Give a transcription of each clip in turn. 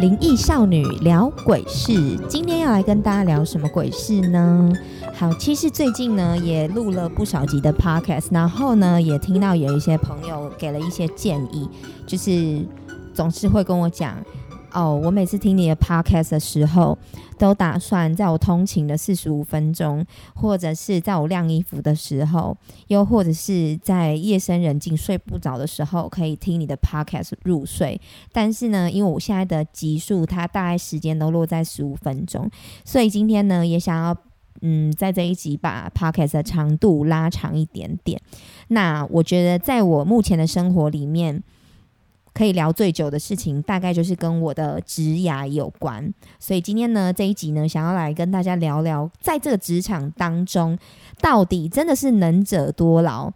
灵异少女聊鬼事，今天要来跟大家聊什么鬼事呢？好，其实最近呢也录了不少集的 podcast，然后呢也听到有一些朋友给了一些建议，就是总是会跟我讲。哦，我每次听你的 podcast 的时候，都打算在我通勤的四十五分钟，或者是在我晾衣服的时候，又或者是在夜深人静睡不着的时候，可以听你的 podcast 入睡。但是呢，因为我现在的集数，它大概时间都落在十五分钟，所以今天呢，也想要嗯，在这一集把 podcast 的长度拉长一点点。那我觉得，在我目前的生活里面。可以聊最久的事情，大概就是跟我的职涯有关。所以今天呢，这一集呢，想要来跟大家聊聊，在这个职场当中，到底真的是能者多劳，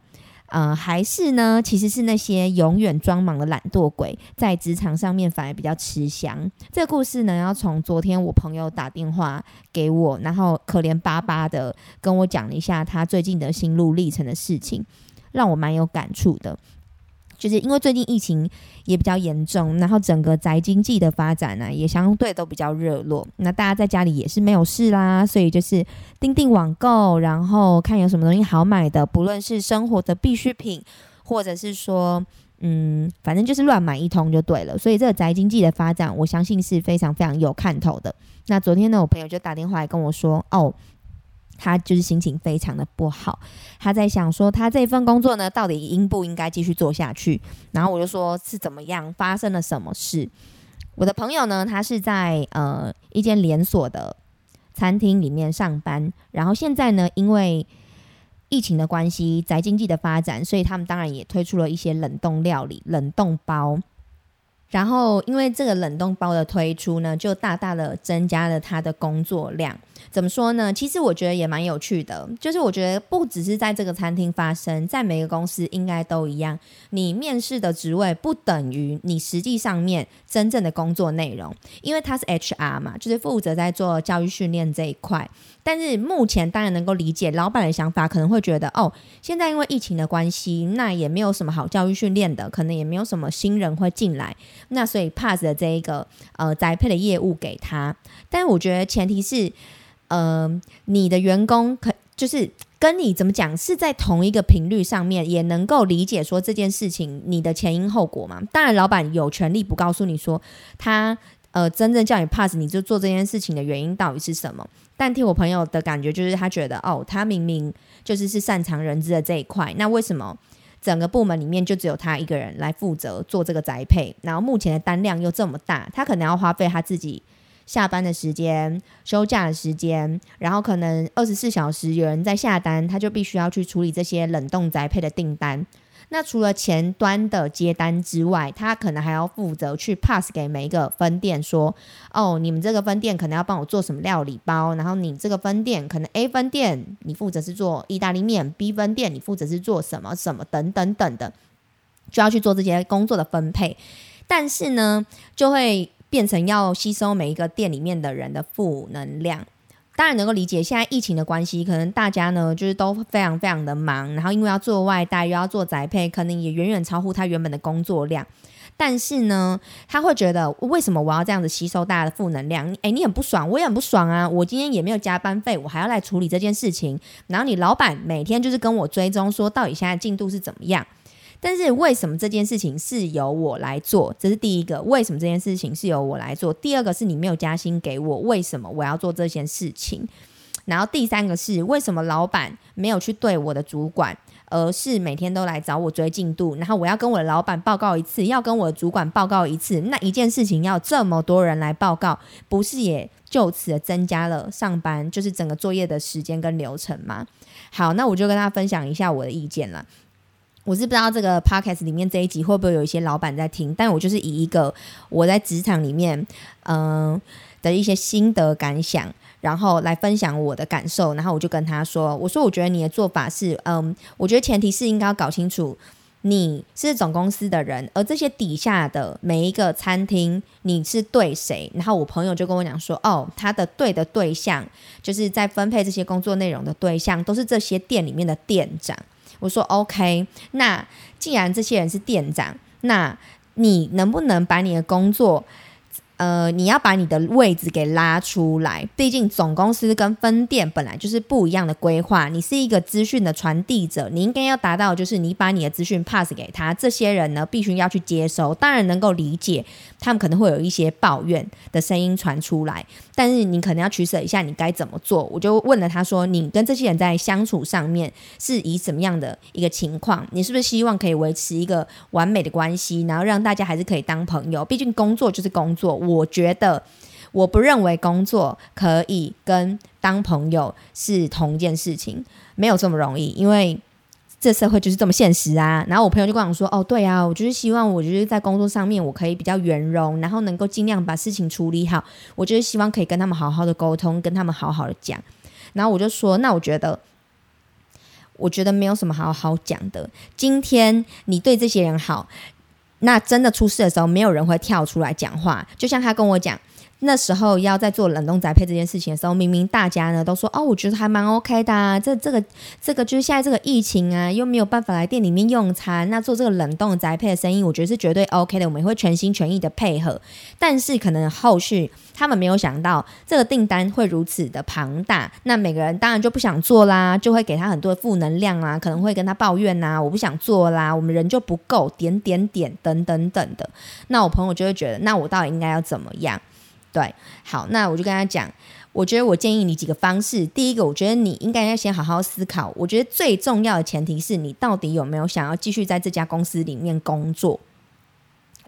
呃，还是呢，其实是那些永远装忙的懒惰鬼，在职场上面反而比较吃香。这个故事呢，要从昨天我朋友打电话给我，然后可怜巴巴的跟我讲了一下他最近的心路历程的事情，让我蛮有感触的。就是因为最近疫情也比较严重，然后整个宅经济的发展呢，也相对都比较热络。那大家在家里也是没有事啦，所以就是订订网购，然后看有什么东西好买的，不论是生活的必需品，或者是说，嗯，反正就是乱买一通就对了。所以这个宅经济的发展，我相信是非常非常有看头的。那昨天呢，我朋友就打电话来跟我说，哦。他就是心情非常的不好，他在想说他这份工作呢，到底应不应该继续做下去？然后我就说是怎么样，发生了什么事？我的朋友呢，他是在呃一间连锁的餐厅里面上班，然后现在呢，因为疫情的关系，宅经济的发展，所以他们当然也推出了一些冷冻料理、冷冻包。然后因为这个冷冻包的推出呢，就大大的增加了他的工作量。怎么说呢？其实我觉得也蛮有趣的，就是我觉得不只是在这个餐厅发生，在每个公司应该都一样。你面试的职位不等于你实际上面真正的工作内容，因为他是 HR 嘛，就是负责在做教育训练这一块。但是目前当然能够理解老板的想法，可能会觉得哦，现在因为疫情的关系，那也没有什么好教育训练的，可能也没有什么新人会进来，那所以 pass 的这一个呃栽培的业务给他。但我觉得前提是。呃，你的员工可就是跟你怎么讲，是在同一个频率上面，也能够理解说这件事情你的前因后果嘛？当然，老板有权利不告诉你说他呃真正叫你 pass，你就做这件事情的原因到底是什么？但听我朋友的感觉，就是他觉得哦，他明明就是是擅长人资的这一块，那为什么整个部门里面就只有他一个人来负责做这个宅配？然后目前的单量又这么大，他可能要花费他自己。下班的时间、休假的时间，然后可能二十四小时有人在下单，他就必须要去处理这些冷冻宅配的订单。那除了前端的接单之外，他可能还要负责去 pass 给每一个分店，说：“哦，你们这个分店可能要帮我做什么料理包，然后你这个分店可能 A 分店你负责是做意大利面，B 分店你负责是做什么什么等等等的，就要去做这些工作的分配。但是呢，就会。变成要吸收每一个店里面的人的负能量，当然能够理解。现在疫情的关系，可能大家呢就是都非常非常的忙，然后因为要做外带又要做宅配，可能也远远超乎他原本的工作量。但是呢，他会觉得为什么我要这样子吸收大家的负能量？诶，你很不爽，我也很不爽啊！我今天也没有加班费，我还要来处理这件事情。然后你老板每天就是跟我追踪，说到底现在进度是怎么样？但是为什么这件事情是由我来做？这是第一个。为什么这件事情是由我来做？第二个是你没有加薪给我，为什么我要做这件事情？然后第三个是为什么老板没有去对我的主管，而是每天都来找我追进度？然后我要跟我的老板报告一次，要跟我的主管报告一次，那一件事情要这么多人来报告，不是也就此增加了上班就是整个作业的时间跟流程吗？好，那我就跟大家分享一下我的意见了。我是不知道这个 podcast 里面这一集会不会有一些老板在听，但我就是以一个我在职场里面嗯的一些心得感想，然后来分享我的感受，然后我就跟他说，我说我觉得你的做法是，嗯，我觉得前提是应该要搞清楚你是总公司的人，而这些底下的每一个餐厅你是对谁，然后我朋友就跟我讲说，哦，他的对的对象就是在分配这些工作内容的对象都是这些店里面的店长。我说 OK，那既然这些人是店长，那你能不能把你的工作呃，你要把你的位置给拉出来，毕竟总公司跟分店本来就是不一样的规划。你是一个资讯的传递者，你应该要达到就是你把你的资讯 pass 给他，这些人呢必须要去接收。当然能够理解，他们可能会有一些抱怨的声音传出来，但是你可能要取舍一下，你该怎么做？我就问了他说：“你跟这些人在相处上面是以什么样的一个情况？你是不是希望可以维持一个完美的关系，然后让大家还是可以当朋友？毕竟工作就是工作。”我觉得，我不认为工作可以跟当朋友是同一件事情，没有这么容易，因为这社会就是这么现实啊。然后我朋友就跟我说：“哦，对啊，我就是希望，我就是在工作上面我可以比较圆融，然后能够尽量把事情处理好。我就是希望可以跟他们好好的沟通，跟他们好好的讲。然后我就说：那我觉得，我觉得没有什么好好讲的。今天你对这些人好。”那真的出事的时候，没有人会跳出来讲话。就像他跟我讲，那时候要在做冷冻宅配这件事情的时候，明明大家呢都说哦，我觉得还蛮 OK 的啊。这这个这个就是现在这个疫情啊，又没有办法来店里面用餐，那做这个冷冻宅配的生意，我觉得是绝对 OK 的。我们会全心全意的配合。但是可能后续他们没有想到这个订单会如此的庞大，那每个人当然就不想做啦，就会给他很多负能量啊，可能会跟他抱怨呐，我不想做啦，我们人就不够，点点点等等等的。那我朋友就会觉得，那我到底应该要怎么样？对，好，那我就跟他讲，我觉得我建议你几个方式。第一个，我觉得你应该要先好好思考。我觉得最重要的前提是你到底有没有想要继续在这家公司里面工作。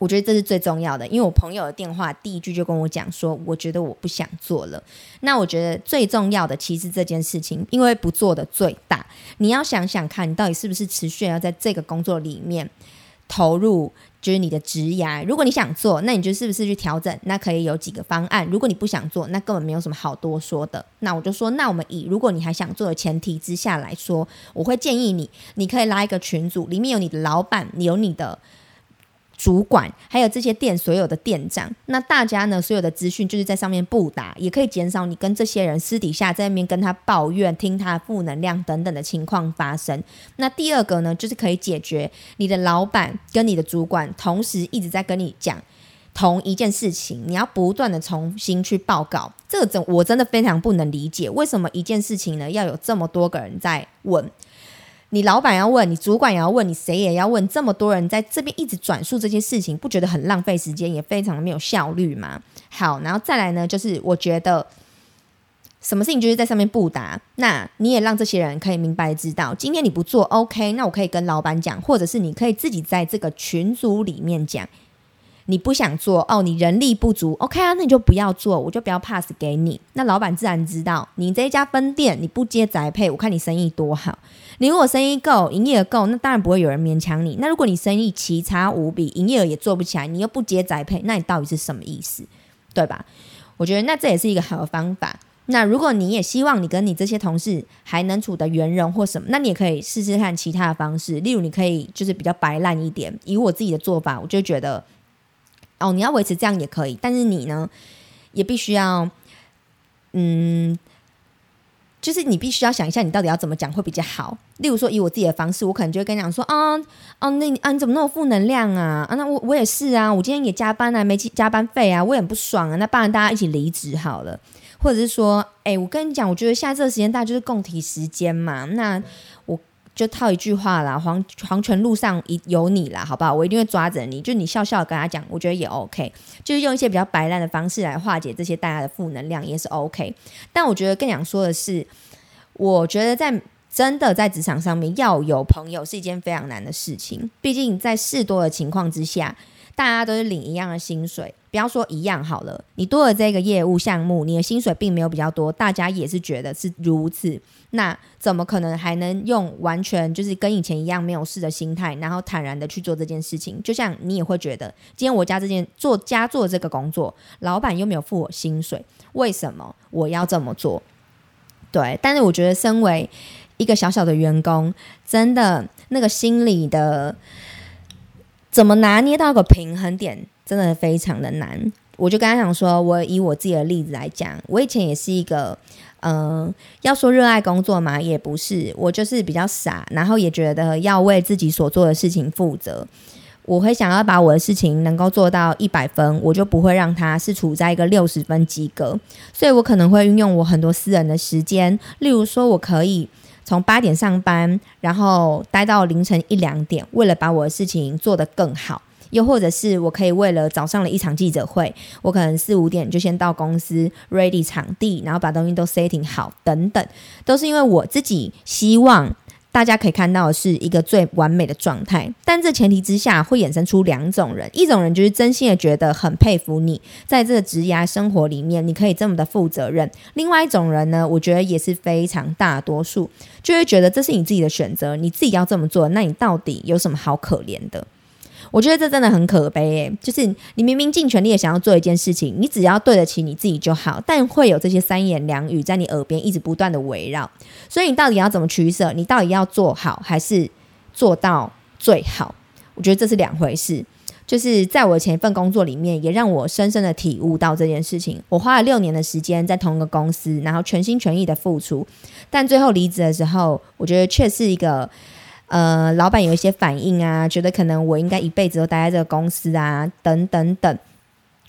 我觉得这是最重要的，因为我朋友的电话第一句就跟我讲说，我觉得我不想做了。那我觉得最重要的其实这件事情，因为不做的最大，你要想想看你到底是不是持续要在这个工作里面投入。就是你的职涯，如果你想做，那你就是不是去调整？那可以有几个方案。如果你不想做，那根本没有什么好多说的。那我就说，那我们以如果你还想做的前提之下来说，我会建议你，你可以拉一个群组，里面有你的老板，你有你的。主管还有这些店所有的店长，那大家呢所有的资讯就是在上面布达，也可以减少你跟这些人私底下在那边跟他抱怨、听他负能量等等的情况发生。那第二个呢，就是可以解决你的老板跟你的主管同时一直在跟你讲同一件事情，你要不断的重新去报告。这个真我真的非常不能理解，为什么一件事情呢要有这么多个人在问？你老板要问你，主管也要问你，谁也要问？这么多人在这边一直转述这些事情，不觉得很浪费时间，也非常的没有效率吗？好，然后再来呢，就是我觉得什么事情就是在上面不答，那你也让这些人可以明白知道，今天你不做，OK，那我可以跟老板讲，或者是你可以自己在这个群组里面讲。你不想做哦，你人力不足，OK 啊，那你就不要做，我就不要 pass 给你。那老板自然知道你这一家分店你不接宅配，我看你生意多好。你如果生意够，营业额够，那当然不会有人勉强你。那如果你生意奇差无比，营业额也做不起来，你又不接宅配，那你到底是什么意思？对吧？我觉得那这也是一个好的方法。那如果你也希望你跟你这些同事还能处得圆融或什么，那你也可以试试看其他的方式。例如，你可以就是比较白烂一点。以我自己的做法，我就觉得。哦，你要维持这样也可以，但是你呢，也必须要，嗯，就是你必须要想一下，你到底要怎么讲会比较好。例如说，以我自己的方式，我可能就会跟你讲说，啊，啊，那啊，你怎么那么负能量啊？啊，那我我也是啊，我今天也加班啊，没加班费啊，我也很不爽啊。那不然大家一起离职好了，或者是说，哎，我跟你讲，我觉得现在这个时间大家就是共体时间嘛，那我。就套一句话啦，黄黄泉路上一有你啦，好不好？我一定会抓着你，就你笑笑跟他讲，我觉得也 OK，就是用一些比较白烂的方式来化解这些大家的负能量，也是 OK。但我觉得更想说的是，我觉得在真的在职场上面要有朋友是一件非常难的事情，毕竟在事多的情况之下。大家都是领一样的薪水，不要说一样好了，你多了这个业务项目，你的薪水并没有比较多，大家也是觉得是如此，那怎么可能还能用完全就是跟以前一样没有事的心态，然后坦然的去做这件事情？就像你也会觉得，今天我家这件做家做这个工作，老板又没有付我薪水，为什么我要这么做？对，但是我觉得身为一个小小的员工，真的那个心理的。怎么拿捏到个平衡点，真的非常的难。我就跟他讲说，我以我自己的例子来讲，我以前也是一个，嗯，要说热爱工作嘛，也不是，我就是比较傻，然后也觉得要为自己所做的事情负责。我会想要把我的事情能够做到一百分，我就不会让它是处在一个六十分及格。所以我可能会运用我很多私人的时间，例如说我可以从八点上班，然后待到凌晨一两点，为了把我的事情做得更好。又或者是我可以为了早上的一场记者会，我可能四五点就先到公司 ready 场地，然后把东西都 setting 好，等等，都是因为我自己希望。大家可以看到是一个最完美的状态，但这前提之下会衍生出两种人，一种人就是真心的觉得很佩服你，在这个职涯生活里面你可以这么的负责任；另外一种人呢，我觉得也是非常大多数，就会觉得这是你自己的选择，你自己要这么做，那你到底有什么好可怜的？我觉得这真的很可悲诶，就是你明明尽全力的想要做一件事情，你只要对得起你自己就好，但会有这些三言两语在你耳边一直不断的围绕，所以你到底要怎么取舍？你到底要做好还是做到最好？我觉得这是两回事。就是在我前一份工作里面，也让我深深的体悟到这件事情。我花了六年的时间在同一个公司，然后全心全意的付出，但最后离职的时候，我觉得却是一个。呃，老板有一些反应啊，觉得可能我应该一辈子都待在这个公司啊，等等等，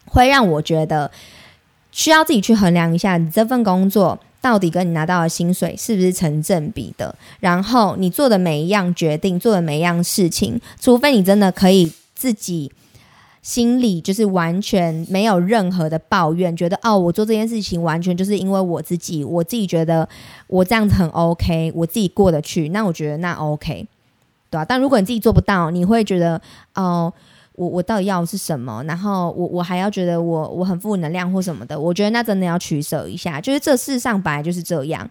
会让我觉得需要自己去衡量一下，你这份工作到底跟你拿到的薪水是不是成正比的。然后你做的每一样决定，做的每一样事情，除非你真的可以自己。心里就是完全没有任何的抱怨，觉得哦，我做这件事情完全就是因为我自己，我自己觉得我这样子很 OK，我自己过得去，那我觉得那 OK，对吧？但如果你自己做不到，你会觉得哦，我我到底要是什么？然后我我还要觉得我我很负能量或什么的，我觉得那真的要取舍一下。就是这世上本来就是这样，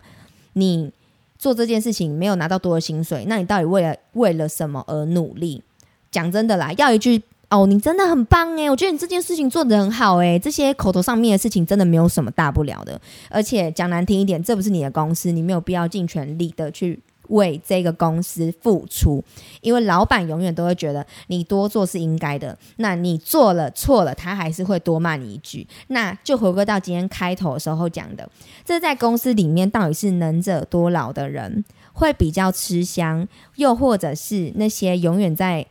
你做这件事情没有拿到多的薪水，那你到底为了为了什么而努力？讲真的啦，要一句。哦，你真的很棒诶，我觉得你这件事情做得很好诶，这些口头上面的事情真的没有什么大不了的。而且讲难听一点，这不是你的公司，你没有必要尽全力的去为这个公司付出，因为老板永远都会觉得你多做是应该的。那你做了错了，他还是会多骂你一句。那就回归到今天开头的时候讲的，这在公司里面到底是能者多劳的人会比较吃香，又或者是那些永远在。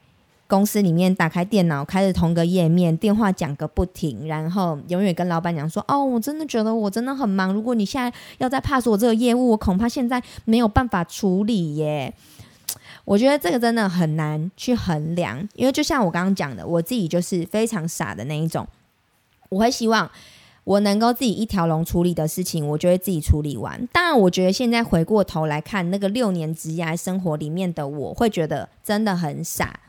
公司里面打开电脑，开着同个页面，电话讲个不停，然后永远跟老板讲说：“哦，我真的觉得我真的很忙。如果你现在要再 pass 我这个业务，我恐怕现在没有办法处理耶。” 我觉得这个真的很难去衡量，因为就像我刚刚讲的，我自己就是非常傻的那一种。我会希望我能够自己一条龙处理的事情，我就会自己处理完。当然，我觉得现在回过头来看那个六年职涯生活里面的我，会觉得真的很傻。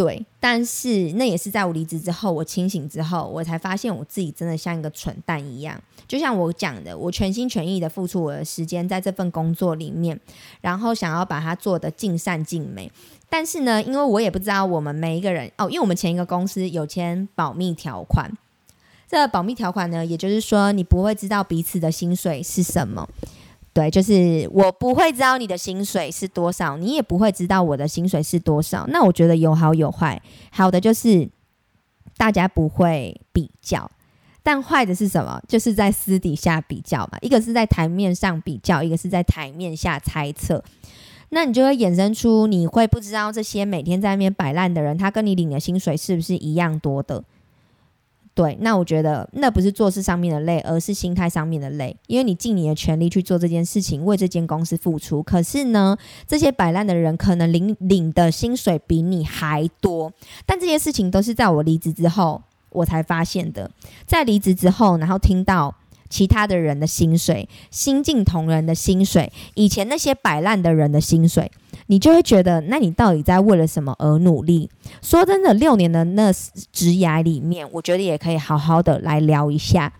对，但是那也是在我离职之后，我清醒之后，我才发现我自己真的像一个蠢蛋一样。就像我讲的，我全心全意的付出我的时间在这份工作里面，然后想要把它做的尽善尽美。但是呢，因为我也不知道我们每一个人哦，因为我们前一个公司有签保密条款，这保密条款呢，也就是说你不会知道彼此的薪水是什么。对，就是我不会知道你的薪水是多少，你也不会知道我的薪水是多少。那我觉得有好有坏，好的就是大家不会比较，但坏的是什么？就是在私底下比较嘛。一个是在台面上比较，一个是在台面下猜测。那你就会衍生出，你会不知道这些每天在那边摆烂的人，他跟你领的薪水是不是一样多的？对，那我觉得那不是做事上面的累，而是心态上面的累。因为你尽你的全力去做这件事情，为这间公司付出，可是呢，这些摆烂的人可能领领的薪水比你还多。但这些事情都是在我离职之后我才发现的。在离职之后，然后听到其他的人的薪水，新进同仁的薪水，以前那些摆烂的人的薪水。你就会觉得，那你到底在为了什么而努力？说真的，六年的那职涯里面，我觉得也可以好好的来聊一下。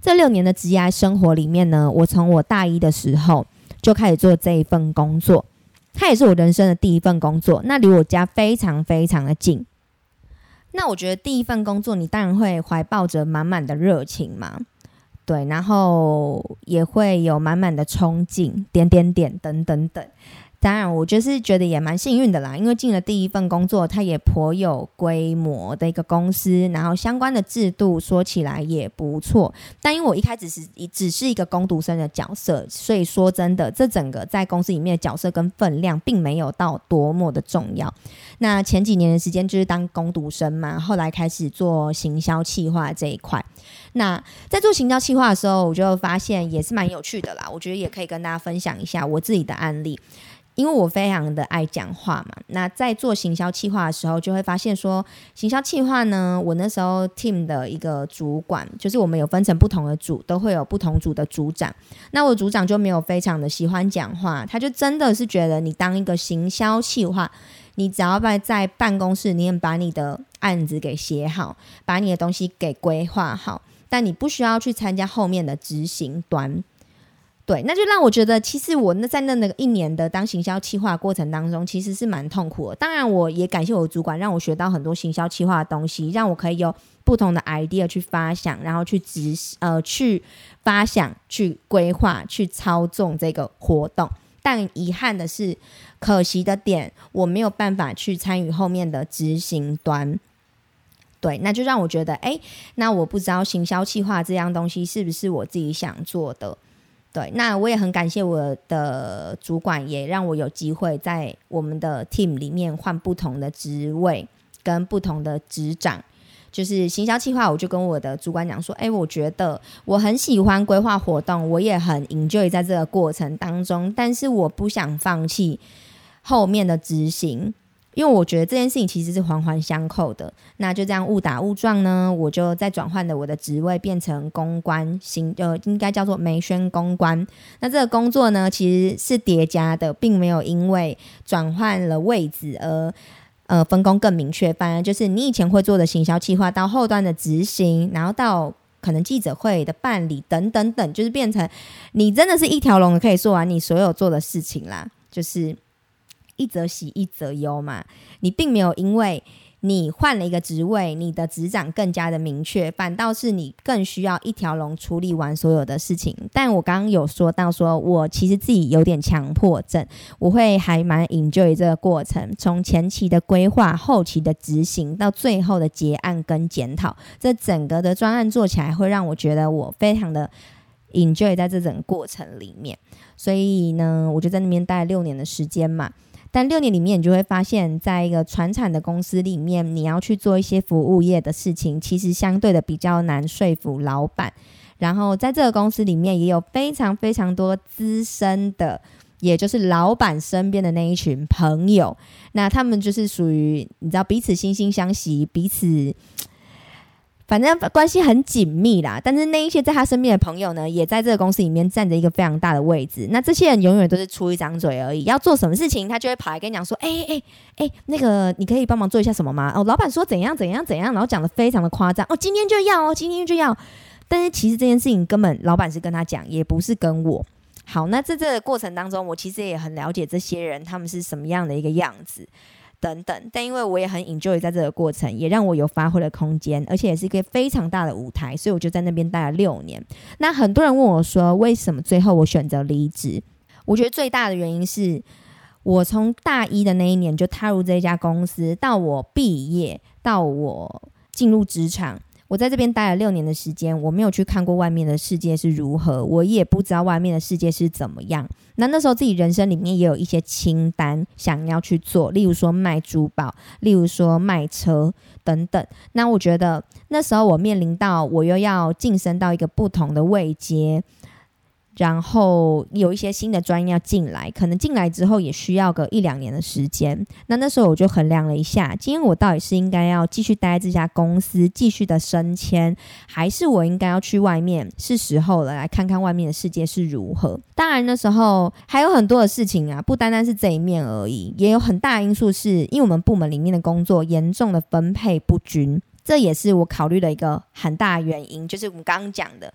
这六年的职涯生活里面呢，我从我大一的时候就开始做这一份工作，它也是我人生的第一份工作。那离我家非常非常的近。那我觉得第一份工作，你当然会怀抱着满满的热情嘛，对，然后也会有满满的憧憬，点点点等等等。当然，我就是觉得也蛮幸运的啦，因为进了第一份工作，它也颇有规模的一个公司，然后相关的制度说起来也不错。但因为我一开始是只是一个工读生的角色，所以说真的，这整个在公司里面的角色跟分量并没有到多么的重要。那前几年的时间就是当工读生嘛，后来开始做行销企划这一块。那在做行销企划的时候，我就发现也是蛮有趣的啦。我觉得也可以跟大家分享一下我自己的案例。因为我非常的爱讲话嘛，那在做行销企划的时候，就会发现说，行销企划呢，我那时候 team 的一个主管，就是我们有分成不同的组，都会有不同组的组长。那我组长就没有非常的喜欢讲话，他就真的是觉得你当一个行销企划，你只要在在办公室里面把你的案子给写好，把你的东西给规划好，但你不需要去参加后面的执行端。对，那就让我觉得，其实我那在那那个一年的当行销企划过程当中，其实是蛮痛苦的。当然，我也感谢我的主管，让我学到很多行销企划的东西，让我可以有不同的 idea 去发想，然后去执呃去发想、去规划、去操纵这个活动。但遗憾的是，可惜的点，我没有办法去参与后面的执行端。对，那就让我觉得，哎，那我不知道行销企划这样东西是不是我自己想做的。对，那我也很感谢我的主管，也让我有机会在我们的 team 里面换不同的职位跟不同的职掌。就是行销计划，我就跟我的主管讲说：“哎，我觉得我很喜欢规划活动，我也很 enjoy 在这个过程当中，但是我不想放弃后面的执行。”因为我觉得这件事情其实是环环相扣的，那就这样误打误撞呢，我就在转换了我的职位，变成公关行呃，应该叫做媒宣公关。那这个工作呢，其实是叠加的，并没有因为转换了位置而呃分工更明确。反而就是你以前会做的行销计划，到后端的执行，然后到可能记者会的办理等等等，就是变成你真的是一条龙可以做完你所有做的事情啦，就是。一则喜，一则忧嘛。你并没有因为你换了一个职位，你的职掌更加的明确，反倒是你更需要一条龙处理完所有的事情。但我刚刚有说到，说我其实自己有点强迫症，我会还蛮 enjoy 这个过程，从前期的规划、后期的执行到最后的结案跟检讨，这整个的专案做起来会让我觉得我非常的 enjoy 在这整个过程里面。所以呢，我就在那边待了六年的时间嘛。但六年里面，你就会发现，在一个传产的公司里面，你要去做一些服务业的事情，其实相对的比较难说服老板。然后在这个公司里面，也有非常非常多资深的，也就是老板身边的那一群朋友，那他们就是属于你知道彼此惺惺相惜，彼此。反正关系很紧密啦，但是那一些在他身边的朋友呢，也在这个公司里面占着一个非常大的位置。那这些人永远都是出一张嘴而已，要做什么事情，他就会跑来跟你讲说：“哎哎哎，那个你可以帮忙做一下什么吗？”哦，老板说怎样怎样怎样，然后讲的非常的夸张。哦，今天就要哦，今天就要。但是其实这件事情根本老板是跟他讲，也不是跟我。好，那在这个过程当中，我其实也很了解这些人他们是什么样的一个样子。等等，但因为我也很 enjoy 在这个过程，也让我有发挥的空间，而且也是一个非常大的舞台，所以我就在那边待了六年。那很多人问我说，为什么最后我选择离职？我觉得最大的原因是我从大一的那一年就踏入这家公司，到我毕业，到我进入职场。我在这边待了六年的时间，我没有去看过外面的世界是如何，我也不知道外面的世界是怎么样。那那时候自己人生里面也有一些清单想要去做，例如说卖珠宝，例如说卖车等等。那我觉得那时候我面临到我又要晋升到一个不同的位阶。然后有一些新的专业要进来，可能进来之后也需要个一两年的时间。那那时候我就衡量了一下，今天我到底是应该要继续待在这家公司，继续的升迁，还是我应该要去外面？是时候了，来看看外面的世界是如何。当然那时候还有很多的事情啊，不单单是这一面而已，也有很大因素是因为我们部门里面的工作严重的分配不均，这也是我考虑的一个很大原因，就是我们刚刚讲的。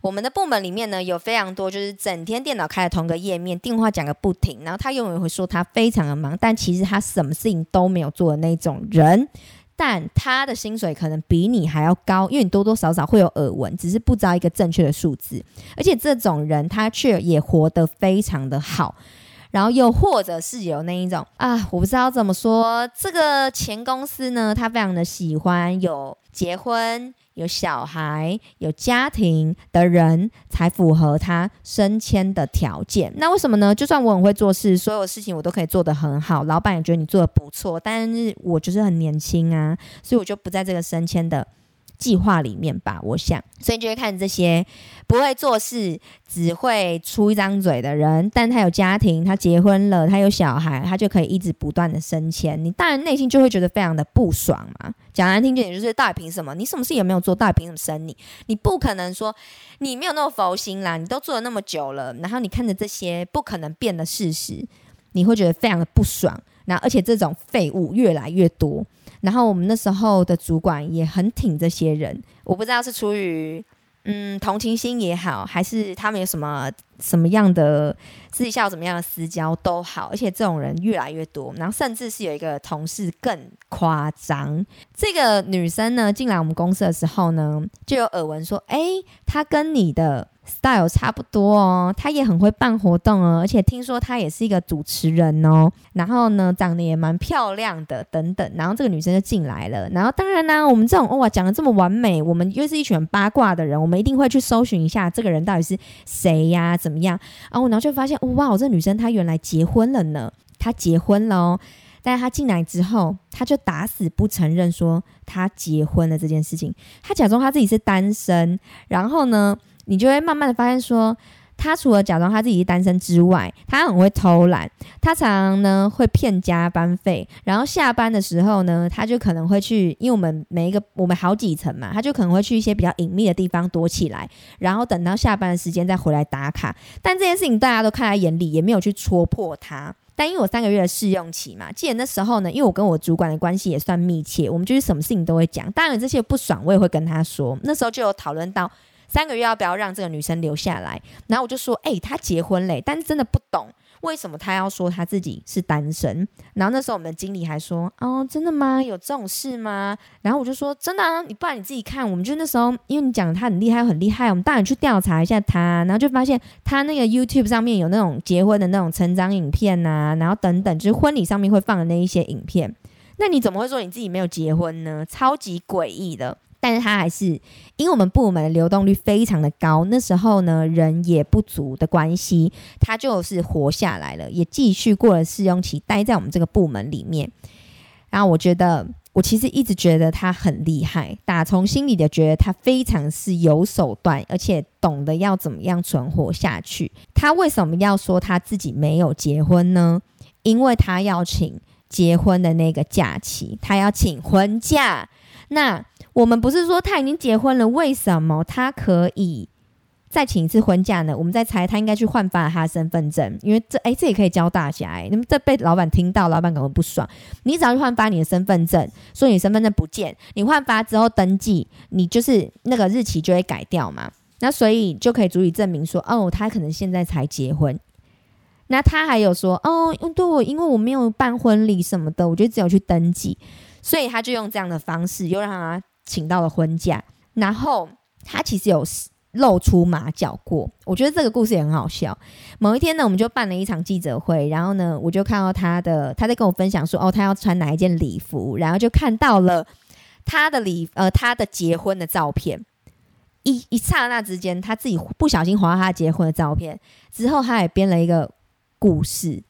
我们的部门里面呢，有非常多就是整天电脑开的同个页面，电话讲个不停，然后他永远会说他非常的忙，但其实他什么事情都没有做的那种人，但他的薪水可能比你还要高，因为你多多少少会有耳闻，只是不知道一个正确的数字，而且这种人他却也活得非常的好。然后又或者是有那一种啊，我不知道怎么说，这个前公司呢，他非常的喜欢有结婚。有小孩、有家庭的人才符合他升迁的条件。那为什么呢？就算我很会做事，所有事情我都可以做得很好，老板也觉得你做的不错，但是我就是很年轻啊，所以我就不在这个升迁的。计划里面吧，我想，所以你就会看这些不会做事、只会出一张嘴的人，但他有家庭，他结婚了，他有小孩，他就可以一直不断的升迁。你当然内心就会觉得非常的不爽嘛。讲难听点，就是到底凭什么？你什么事也没有做，到底凭什么升你？你不可能说你没有那么佛心啦，你都做了那么久了，然后你看着这些不可能变的事实，你会觉得非常的不爽。那而且这种废物越来越多。然后我们那时候的主管也很挺这些人，我不知道是出于嗯同情心也好，还是他们有什么什么样的私底下有什么样的私交都好，而且这种人越来越多，然后甚至是有一个同事更夸张，这个女生呢进来我们公司的时候呢，就有耳闻说，哎，她跟你的。Style 差不多哦，他也很会办活动哦，而且听说他也是一个主持人哦。然后呢，长得也蛮漂亮的，等等。然后这个女生就进来了。然后当然呢，我们这种哇讲的这么完美，我们又是一群八卦的人，我们一定会去搜寻一下这个人到底是谁呀？怎么样？然后然后就发现哇，这女生她原来结婚了呢，她结婚了哦。但是她进来之后，她就打死不承认说她结婚了这件事情，她假装她自己是单身。然后呢？你就会慢慢的发现，说他除了假装他自己是单身之外，他很会偷懒。他常常呢会骗加班费，然后下班的时候呢，他就可能会去，因为我们每一个我们好几层嘛，他就可能会去一些比较隐秘的地方躲起来，然后等到下班的时间再回来打卡。但这件事情大家都看在眼里，也没有去戳破他。但因为我三个月的试用期嘛，记得那时候呢，因为我跟我主管的关系也算密切，我们就是什么事情都会讲。当然这些不爽我也会跟他说。那时候就有讨论到。三个月要不要让这个女生留下来？然后我就说，哎，她结婚嘞，但是真的不懂为什么她要说她自己是单身。然后那时候我们的经理还说，哦，真的吗？有这种事吗？然后我就说，真的啊，你不然你自己看。我们就那时候，因为你讲她很厉害，很厉害，我们当然去调查一下她。然后就发现她那个 YouTube 上面有那种结婚的那种成长影片呐，然后等等，就是婚礼上面会放的那一些影片。那你怎么会说你自己没有结婚呢？超级诡异的。但是他还是因为我们部门的流动率非常的高，那时候呢人也不足的关系，他就是活下来了，也继续过了试用期，待在我们这个部门里面。然后我觉得，我其实一直觉得他很厉害，打从心里的觉得他非常是有手段，而且懂得要怎么样存活下去。他为什么要说他自己没有结婚呢？因为他要请结婚的那个假期，他要请婚假。那我们不是说他已经结婚了，为什么他可以再请一次婚假呢？我们在猜，他应该去换发他的身份证，因为这哎，这也可以教大家哎，你们这被老板听到，老板可能不爽。你只要去换发你的身份证，说你身份证不见，你换发之后登记，你就是那个日期就会改掉嘛。那所以就可以足以证明说，哦，他可能现在才结婚。那他还有说，哦，对我因为我没有办婚礼什么的，我就只有去登记。所以他就用这样的方式，又让他请到了婚假。然后他其实有露出马脚过，我觉得这个故事也很好笑。某一天呢，我们就办了一场记者会，然后呢，我就看到他的他在跟我分享说，哦，他要穿哪一件礼服，然后就看到了他的礼呃他的结婚的照片。一一刹那之间，他自己不小心划他结婚的照片之后，他也编了一个故事，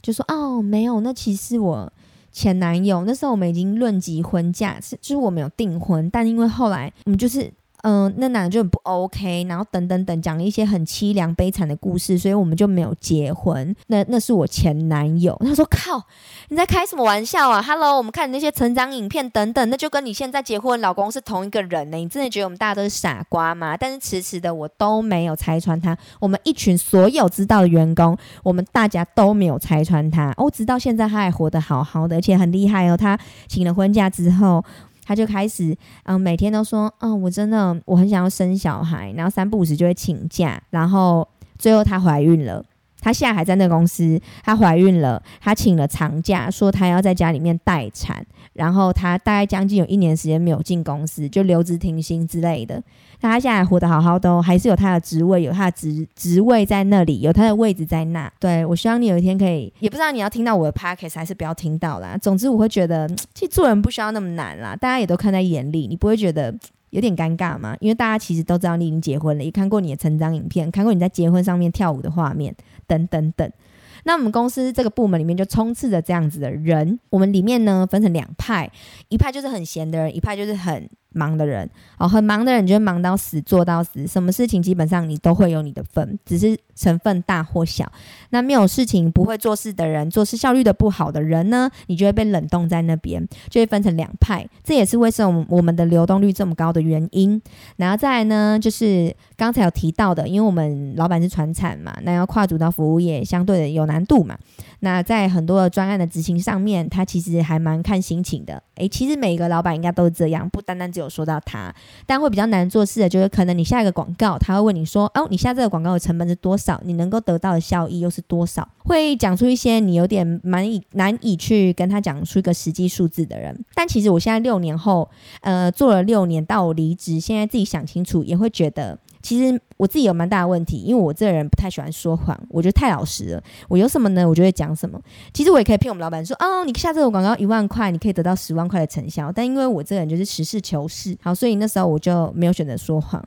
就说哦，没有，那其实我。前男友那时候我们已经论及婚嫁，是就是我们有订婚，但因为后来我们就是。嗯，那男的就很不 OK，然后等等等讲了一些很凄凉悲惨的故事，所以我们就没有结婚。那那是我前男友，他说：“靠，你在开什么玩笑啊？”Hello，我们看那些成长影片等等，那就跟你现在结婚老公是同一个人呢。你真的觉得我们大家都是傻瓜吗？但是迟迟的我都没有拆穿他。我们一群所有知道的员工，我们大家都没有拆穿他。哦，直到现在他还活得好好的，而且很厉害哦。他请了婚假之后。他就开始，嗯，每天都说，嗯，我真的我很想要生小孩，然后三不五时就会请假，然后最后她怀孕了，她现在还在那个公司，她怀孕了，她请了长假，说她要在家里面待产，然后她大概将近有一年时间没有进公司，就留职停薪之类的。那她现在活得好好的哦，还是有她的职位，有她的职职位在那里，有她的位置在那。对我希望你有一天可以，也不知道你要听到我的 podcast 还是不要听到啦。总之我会觉得，其实做人不需要那么难啦，大家也都看在眼里，你不会觉得。有点尴尬嘛，因为大家其实都知道你已经结婚了，也看过你的成长影片，看过你在结婚上面跳舞的画面，等等等。那我们公司这个部门里面就充斥着这样子的人，我们里面呢分成两派，一派就是很闲的人，一派就是很。忙的人哦，很忙的人就会忙到死，做到死，什么事情基本上你都会有你的份，只是成分大或小。那没有事情不会做事的人，做事效率的不好的人呢，你就会被冷冻在那边，就会分成两派。这也是为什么我们的流动率这么高的原因。然后再来呢，就是刚才有提到的，因为我们老板是传产嘛，那要跨足到服务业，相对的有难度嘛。那在很多的专案的执行上面，他其实还蛮看心情的。诶，其实每一个老板应该都是这样，不单单只有有说到他，但会比较难做事的，就是可能你下一个广告，他会问你说：“哦，你下这个广告的成本是多少？你能够得到的效益又是多少？”会讲出一些你有点难以难以去跟他讲出一个实际数字的人。但其实我现在六年后，呃，做了六年到我离职，现在自己想清楚，也会觉得。其实我自己有蛮大的问题，因为我这个人不太喜欢说谎，我觉得太老实了。我有什么呢？我就会讲什么。其实我也可以骗我们老板说，哦，你下这个广告一万块，你可以得到十万块的成效。但因为我这个人就是实事求是，好，所以那时候我就没有选择说谎，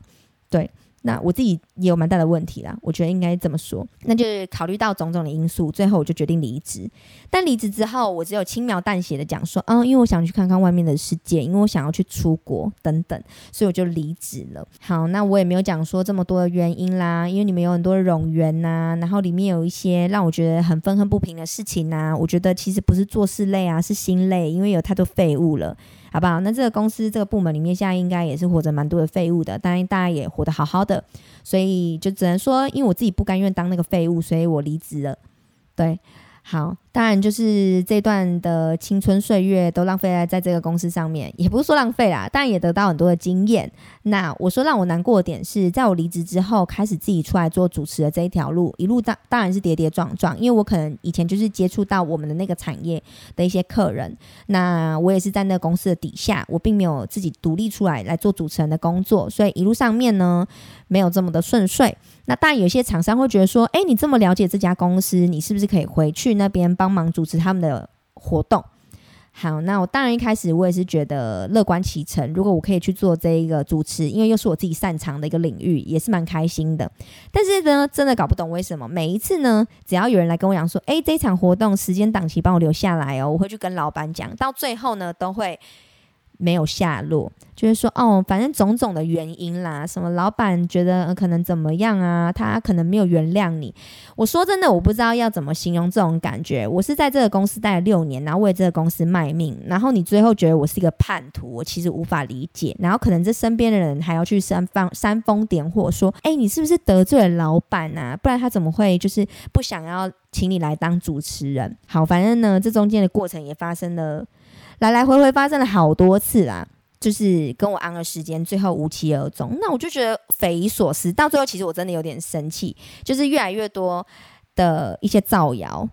对。那我自己也有蛮大的问题啦，我觉得应该这么说，那就是考虑到种种的因素，最后我就决定离职。但离职之后，我只有轻描淡写的讲说，嗯，因为我想去看看外面的世界，因为我想要去出国等等，所以我就离职了。好，那我也没有讲说这么多的原因啦，因为你们有很多冗员呐，然后里面有一些让我觉得很愤恨不平的事情呐，我觉得其实不是做事累啊，是心累，因为有太多废物了。好不好？那这个公司这个部门里面，现在应该也是活着蛮多的废物的，当然大家也活得好好的，所以就只能说，因为我自己不甘愿当那个废物，所以我离职了。对。好，当然就是这段的青春岁月都浪费在在这个公司上面，也不是说浪费啦，但也得到很多的经验。那我说让我难过的点是，在我离职之后，开始自己出来做主持的这一条路，一路当当然是跌跌撞撞，因为我可能以前就是接触到我们的那个产业的一些客人，那我也是在那个公司的底下，我并没有自己独立出来来做主持人的工作，所以一路上面呢没有这么的顺遂。那当然，有些厂商会觉得说：“哎，你这么了解这家公司，你是不是可以回去那边帮帮忙主持他们的活动？”好，那我当然一开始我也是觉得乐观其成。如果我可以去做这一个主持，因为又是我自己擅长的一个领域，也是蛮开心的。但是呢，真的搞不懂为什么每一次呢，只要有人来跟我讲说：“哎，这场活动时间档期帮我留下来哦。”我会去跟老板讲，到最后呢，都会。没有下落，就是说，哦，反正种种的原因啦，什么老板觉得可能怎么样啊，他可能没有原谅你。我说真的，我不知道要怎么形容这种感觉。我是在这个公司待了六年，然后为这个公司卖命，然后你最后觉得我是一个叛徒，我其实无法理解。然后可能这身边的人还要去煽风煽风点火，说，哎，你是不是得罪了老板啊？不然他怎么会就是不想要请你来当主持人？好，反正呢，这中间的过程也发生了。来来回回发生了好多次啦，就是跟我安了时间，最后无疾而终。那我就觉得匪夷所思。到最后，其实我真的有点生气，就是越来越多的一些造谣。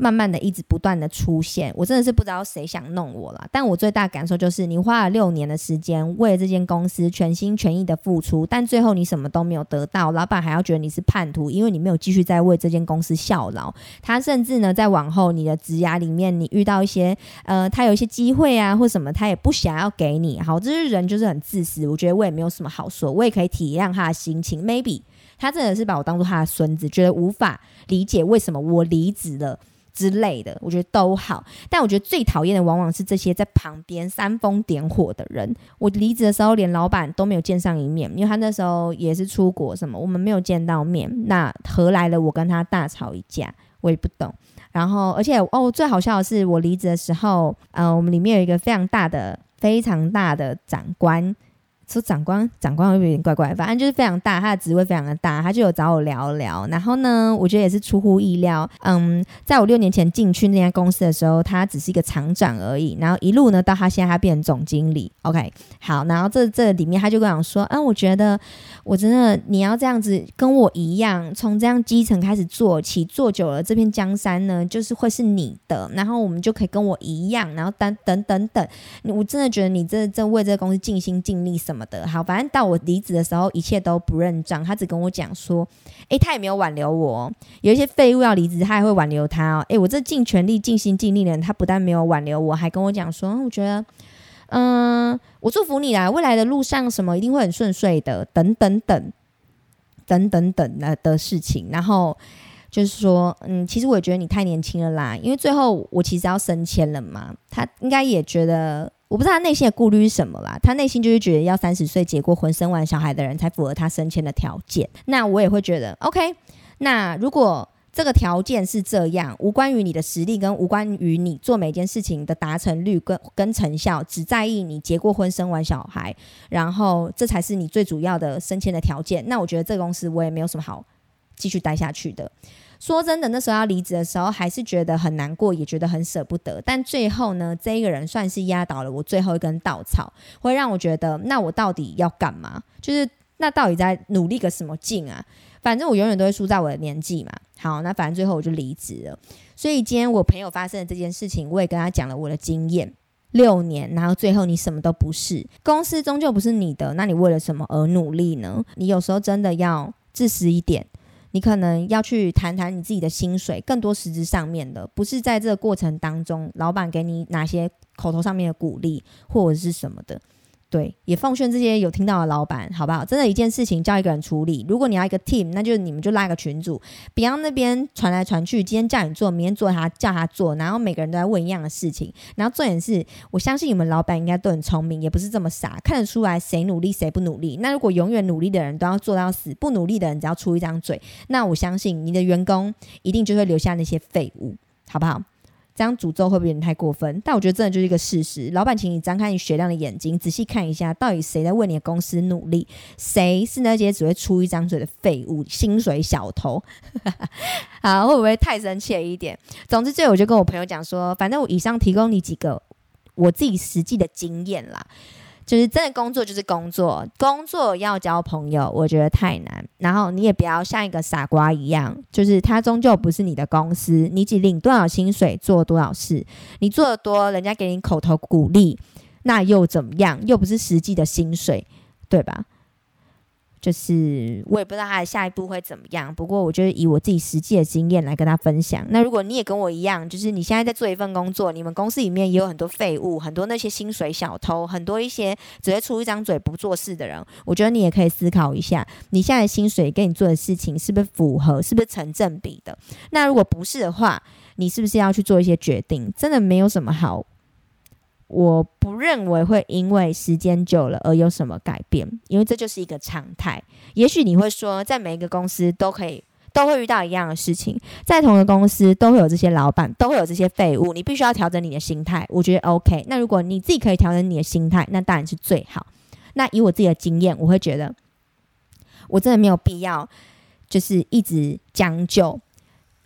慢慢的，一直不断的出现，我真的是不知道谁想弄我了。但我最大感受就是，你花了六年的时间为了这间公司全心全意的付出，但最后你什么都没有得到，老板还要觉得你是叛徒，因为你没有继续在为这间公司效劳。他甚至呢，在往后你的职涯里面，你遇到一些呃，他有一些机会啊，或什么，他也不想要给你。好，这是人就是很自私。我觉得我也没有什么好说，我也可以体谅他的心情。Maybe 他真的是把我当做他的孙子，觉得无法理解为什么我离职了。之类的，我觉得都好，但我觉得最讨厌的往往是这些在旁边煽风点火的人。我离职的时候，连老板都没有见上一面，因为他那时候也是出国什么，我们没有见到面。那何来了我跟他大吵一架？我也不懂。然后，而且哦，最好笑的是，我离职的时候，呃，我们里面有一个非常大的、非常大的长官。说长官，长官会有点怪怪？反正就是非常大，他的职位非常的大，他就有找我聊聊。然后呢，我觉得也是出乎意料。嗯，在我六年前进去那家公司的时候，他只是一个厂长而已。然后一路呢，到他现在他变成总经理。OK，好，然后这这里面他就跟我说，嗯，我觉得我真的你要这样子跟我一样，从这样基层开始做起，做久了这片江山呢，就是会是你的。然后我们就可以跟我一样，然后等等等等，我真的觉得你这这为这个公司尽心尽力什么。么的好，反正到我离职的时候，一切都不认账。他只跟我讲说，诶，他也没有挽留我。有一些废物要离职，他还会挽留他哦。诶，我这尽全力、尽心尽力的人，他不但没有挽留我，还跟我讲说，我觉得，嗯，我祝福你啦，未来的路上什么一定会很顺遂的，等等等，等等等的的事情。然后就是说，嗯，其实我也觉得你太年轻了啦，因为最后我其实要升迁了嘛。他应该也觉得。我不知道他内心的顾虑是什么啦，他内心就是觉得要三十岁结过婚、生完小孩的人才符合他升迁的条件。那我也会觉得，OK。那如果这个条件是这样，无关于你的实力，跟无关于你做每件事情的达成率跟跟成效，只在意你结过婚、生完小孩，然后这才是你最主要的升迁的条件。那我觉得这个公司我也没有什么好继续待下去的。说真的，那时候要离职的时候，还是觉得很难过，也觉得很舍不得。但最后呢，这一个人算是压倒了我最后一根稻草，会让我觉得，那我到底要干嘛？就是那到底在努力个什么劲啊？反正我永远都会输在我的年纪嘛。好，那反正最后我就离职了。所以今天我朋友发生的这件事情，我也跟他讲了我的经验。六年，然后最后你什么都不是，公司终究不是你的，那你为了什么而努力呢？你有时候真的要自私一点。你可能要去谈谈你自己的薪水，更多实质上面的，不是在这个过程当中，老板给你哪些口头上面的鼓励或者是什么的。对，也奉劝这些有听到的老板，好不好？真的，一件事情叫一个人处理。如果你要一个 team，那就你们就拉个群主，别让那边传来传去。今天叫你做，明天做他叫他做，然后每个人都在问一样的事情。然后重点是，我相信你们老板应该都很聪明，也不是这么傻，看得出来谁努力谁不努力。那如果永远努力的人都要做到死，不努力的人只要出一张嘴，那我相信你的员工一定就会留下那些废物，好不好？这样诅咒会不会有点太过分？但我觉得真的就是一个事实。老板，请你张开你雪亮的眼睛，仔细看一下，到底谁在为你的公司努力？谁是那些只会出一张嘴的废物、薪水小偷？啊，会不会太生气了一点？总之，最后我就跟我朋友讲说，反正我以上提供你几个我自己实际的经验啦。就是真的工作就是工作，工作要交朋友，我觉得太难。然后你也不要像一个傻瓜一样，就是他终究不是你的公司，你只领多少薪水做多少事，你做的多，人家给你口头鼓励，那又怎么样？又不是实际的薪水，对吧？就是我也不知道他的下一步会怎么样，不过我就是以我自己实际的经验来跟他分享。那如果你也跟我一样，就是你现在在做一份工作，你们公司里面也有很多废物，很多那些薪水小偷，很多一些只会出一张嘴不做事的人，我觉得你也可以思考一下，你现在的薪水跟你做的事情是不是符合，是不是成正比的？那如果不是的话，你是不是要去做一些决定？真的没有什么好。我不认为会因为时间久了而有什么改变，因为这就是一个常态。也许你会说，在每一个公司都可以都会遇到一样的事情，在同一个公司都会有这些老板，都会有这些废物。你必须要调整你的心态，我觉得 OK。那如果你自己可以调整你的心态，那当然是最好。那以我自己的经验，我会觉得我真的没有必要，就是一直将就。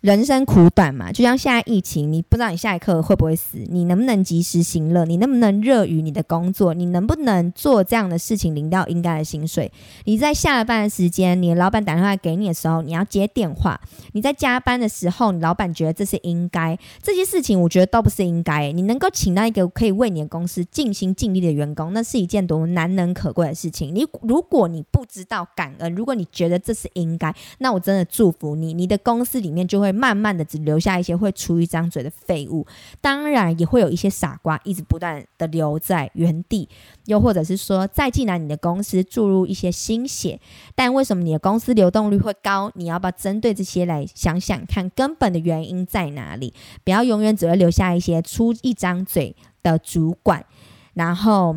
人生苦短嘛，就像现在疫情，你不知道你下一刻会不会死，你能不能及时行乐？你能不能热于你的工作？你能不能做这样的事情领到应该的薪水？你在下了班的时间，你的老板打电话给你的时候，你要接电话。你在加班的时候，你老板觉得这是应该，这些事情我觉得都不是应该。你能够请到一个可以为你的公司尽心尽力的员工，那是一件多么难能可贵的事情。你如果你不知道感恩，如果你觉得这是应该，那我真的祝福你，你的公司里面就会。慢慢的只留下一些会出一张嘴的废物，当然也会有一些傻瓜一直不断的留在原地，又或者是说再进来你的公司注入一些心血，但为什么你的公司流动率会高？你要不要针对这些来想想看根本的原因在哪里？不要永远只会留下一些出一张嘴的主管，然后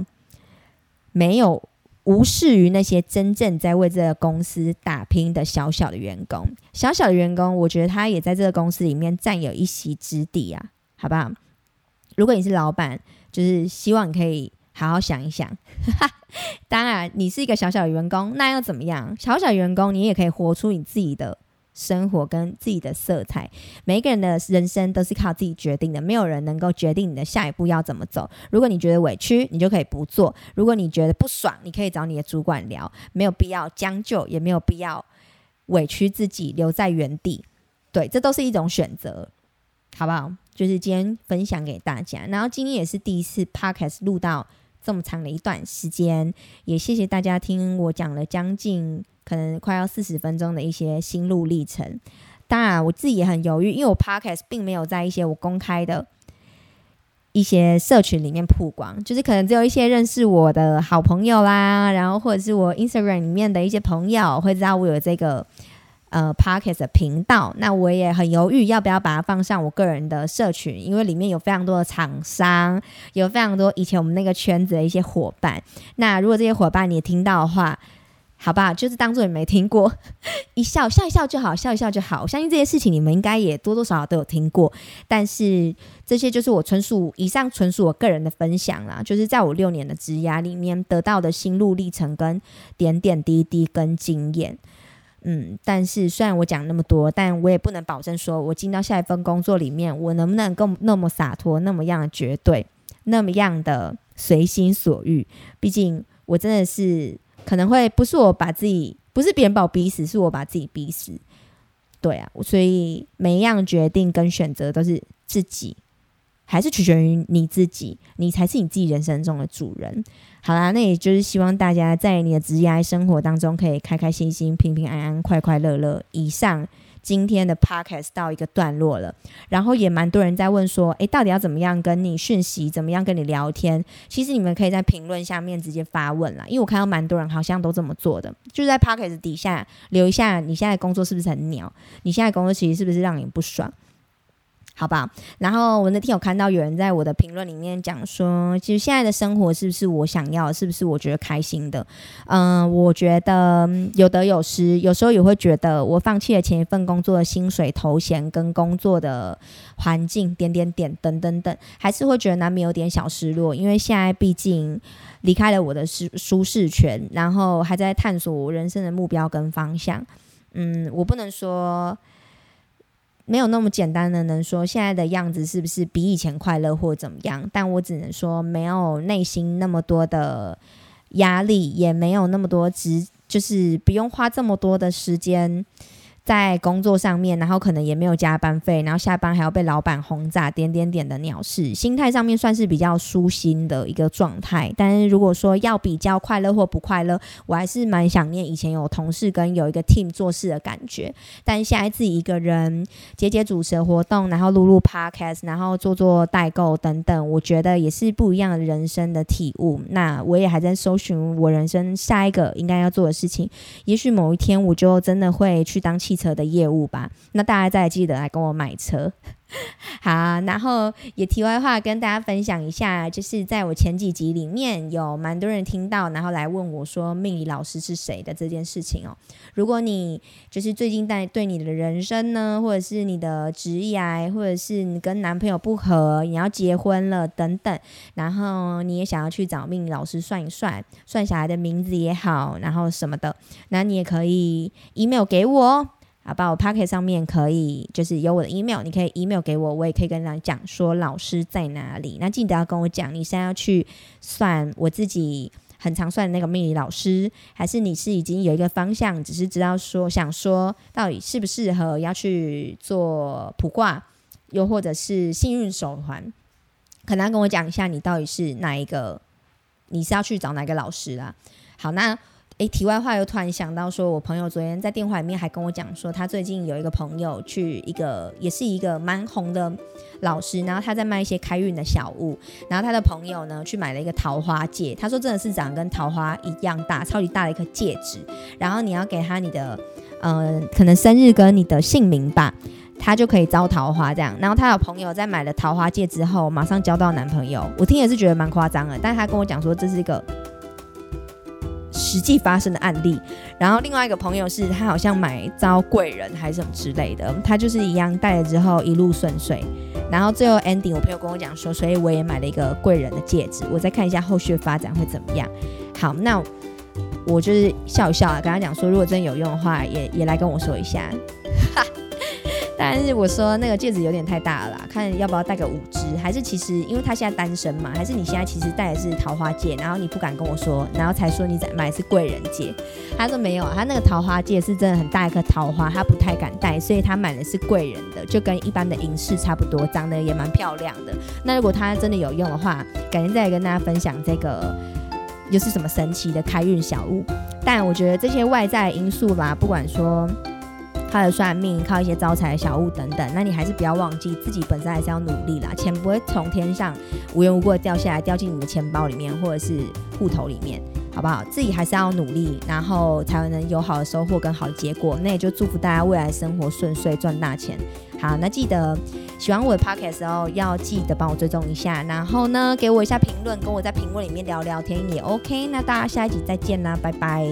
没有。无视于那些真正在为这个公司打拼的小小的员工，小小的员工，我觉得他也在这个公司里面占有一席之地啊，好不好？如果你是老板，就是希望你可以好好想一想。当然，你是一个小小的员工，那又怎么样？小小员工，你也可以活出你自己的生活跟自己的色彩。每一个人的人生都是靠自己决定的，没有人能够决定你的下一步要怎么走。如果你觉得委屈，你就可以不做；如果你觉得不爽，你可以找你的主管聊。没有必要将就，也没有必要委屈自己留在原地。对，这都是一种选择，好不好？就是今天分享给大家。然后今天也是第一次 podcast 录到。这么长的一段时间，也谢谢大家听我讲了将近可能快要四十分钟的一些心路历程。当然，我自己也很犹豫，因为我 podcast 并没有在一些我公开的一些社群里面曝光，就是可能只有一些认识我的好朋友啦，然后或者是我 Instagram 里面的一些朋友会知道我有这个。呃 p a r k e s 的频道，那我也很犹豫要不要把它放上我个人的社群，因为里面有非常多的厂商，有非常多以前我们那个圈子的一些伙伴。那如果这些伙伴你也听到的话，好吧，就是当做你没听过，一笑笑一笑就好，笑一笑就好。我相信这些事情你们应该也多多少少都有听过，但是这些就是我纯属以上纯属我个人的分享啦，就是在我六年的职涯里面得到的心路历程跟点点滴滴跟经验。嗯，但是虽然我讲那么多，但我也不能保证说我进到下一份工作里面，我能不能够那么洒脱，那么样的绝对，那么样的随心所欲。毕竟我真的是可能会不是我把自己，不是别人把我逼死，是我把自己逼死。对啊，所以每一样决定跟选择都是自己。还是取决于你自己，你才是你自己人生中的主人。好啦，那也就是希望大家在你的职业生活当中可以开开心心、平平安安、快快乐乐。以上今天的 podcast 到一个段落了，然后也蛮多人在问说，诶，到底要怎么样跟你讯息，怎么样跟你聊天？其实你们可以在评论下面直接发问啦，因为我看到蛮多人好像都这么做的，就是在 podcast 底下留一下，你现在工作是不是很鸟？你现在工作其实是不是让你不爽？好吧，然后我那天有看到有人在我的评论里面讲说，其实现在的生活是不是我想要，是不是我觉得开心的？嗯，我觉得有得有失，有时候也会觉得我放弃了前一份工作的薪水、头衔跟工作的环境，点点点等等等，还是会觉得难免有点小失落，因为现在毕竟离开了我的舒舒适圈，然后还在探索我人生的目标跟方向。嗯，我不能说。没有那么简单的能说现在的样子是不是比以前快乐或怎么样，但我只能说没有内心那么多的压力，也没有那么多只，就是不用花这么多的时间。在工作上面，然后可能也没有加班费，然后下班还要被老板轰炸，点点点的鸟事，心态上面算是比较舒心的一个状态。但是如果说要比较快乐或不快乐，我还是蛮想念以前有同事跟有一个 team 做事的感觉。但现在自己一个人接接主持活动，然后录录 podcast，然后做做代购等等，我觉得也是不一样的人生的体悟。那我也还在搜寻我人生下一个应该要做的事情，也许某一天我就真的会去当汽车的业务吧，那大家再记得来跟我买车。好，然后也题外话跟大家分享一下，就是在我前几集里面有蛮多人听到，然后来问我说命理老师是谁的这件事情哦。如果你就是最近在对你的人生呢，或者是你的职业，或者是你跟男朋友不和，你要结婚了等等，然后你也想要去找命理老师算一算，算小孩的名字也好，然后什么的，那你也可以 email 给我。好吧，我 p o c k e t 上面可以就是有我的 email，你可以 email 给我，我也可以跟他讲说老师在哪里。那记得要跟我讲，你现在要去算我自己很常算的那个命理老师，还是你是已经有一个方向，只是知道说想说到底适不适合要去做卜卦，又或者是幸运手环，可能要跟我讲一下你到底是哪一个，你是要去找哪个老师啦。好，那。诶，题外话又突然想到，说我朋友昨天在电话里面还跟我讲说，他最近有一个朋友去一个也是一个蛮红的老师，然后他在卖一些开运的小物，然后他的朋友呢去买了一个桃花戒，他说真的是长跟桃花一样大，超级大的一颗戒指，然后你要给他你的呃可能生日跟你的姓名吧，他就可以招桃花这样。然后他的朋友在买了桃花戒之后，马上交到男朋友，我听也是觉得蛮夸张的，但他跟我讲说这是一个。实际发生的案例，然后另外一个朋友是他好像买遭贵人还是什么之类的，他就是一样戴了之后一路顺遂，然后最后 ending，我朋友跟我讲说，所以我也买了一个贵人的戒指，我再看一下后续发展会怎么样。好，那我就是笑一笑啊，跟他讲说，如果真的有用的话，也也来跟我说一下。但是我说那个戒指有点太大了，看要不要戴个五只，还是其实因为他现在单身嘛，还是你现在其实戴的是桃花戒，然后你不敢跟我说，然后才说你在买是贵人戒。他说没有，他那个桃花戒是真的很大一颗桃花，他不太敢戴，所以他买的是贵人的，就跟一般的银饰差不多，长得也蛮漂亮的。那如果他真的有用的话，改天再来跟大家分享这个又是什么神奇的开运小物。但我觉得这些外在因素吧，不管说。靠的算命，靠一些招财的小物等等，那你还是不要忘记自己本身还是要努力啦，钱不会从天上无缘无故的掉下来，掉进你的钱包里面或者是户头里面，好不好？自己还是要努力，然后才能有好的收获跟好的结果。那也就祝福大家未来生活顺遂，赚大钱。好，那记得喜欢我的 podcast 哦，要记得帮我追踪一下，然后呢给我一下评论，跟我在评论里面聊聊天也 OK。那大家下一集再见啦，拜拜。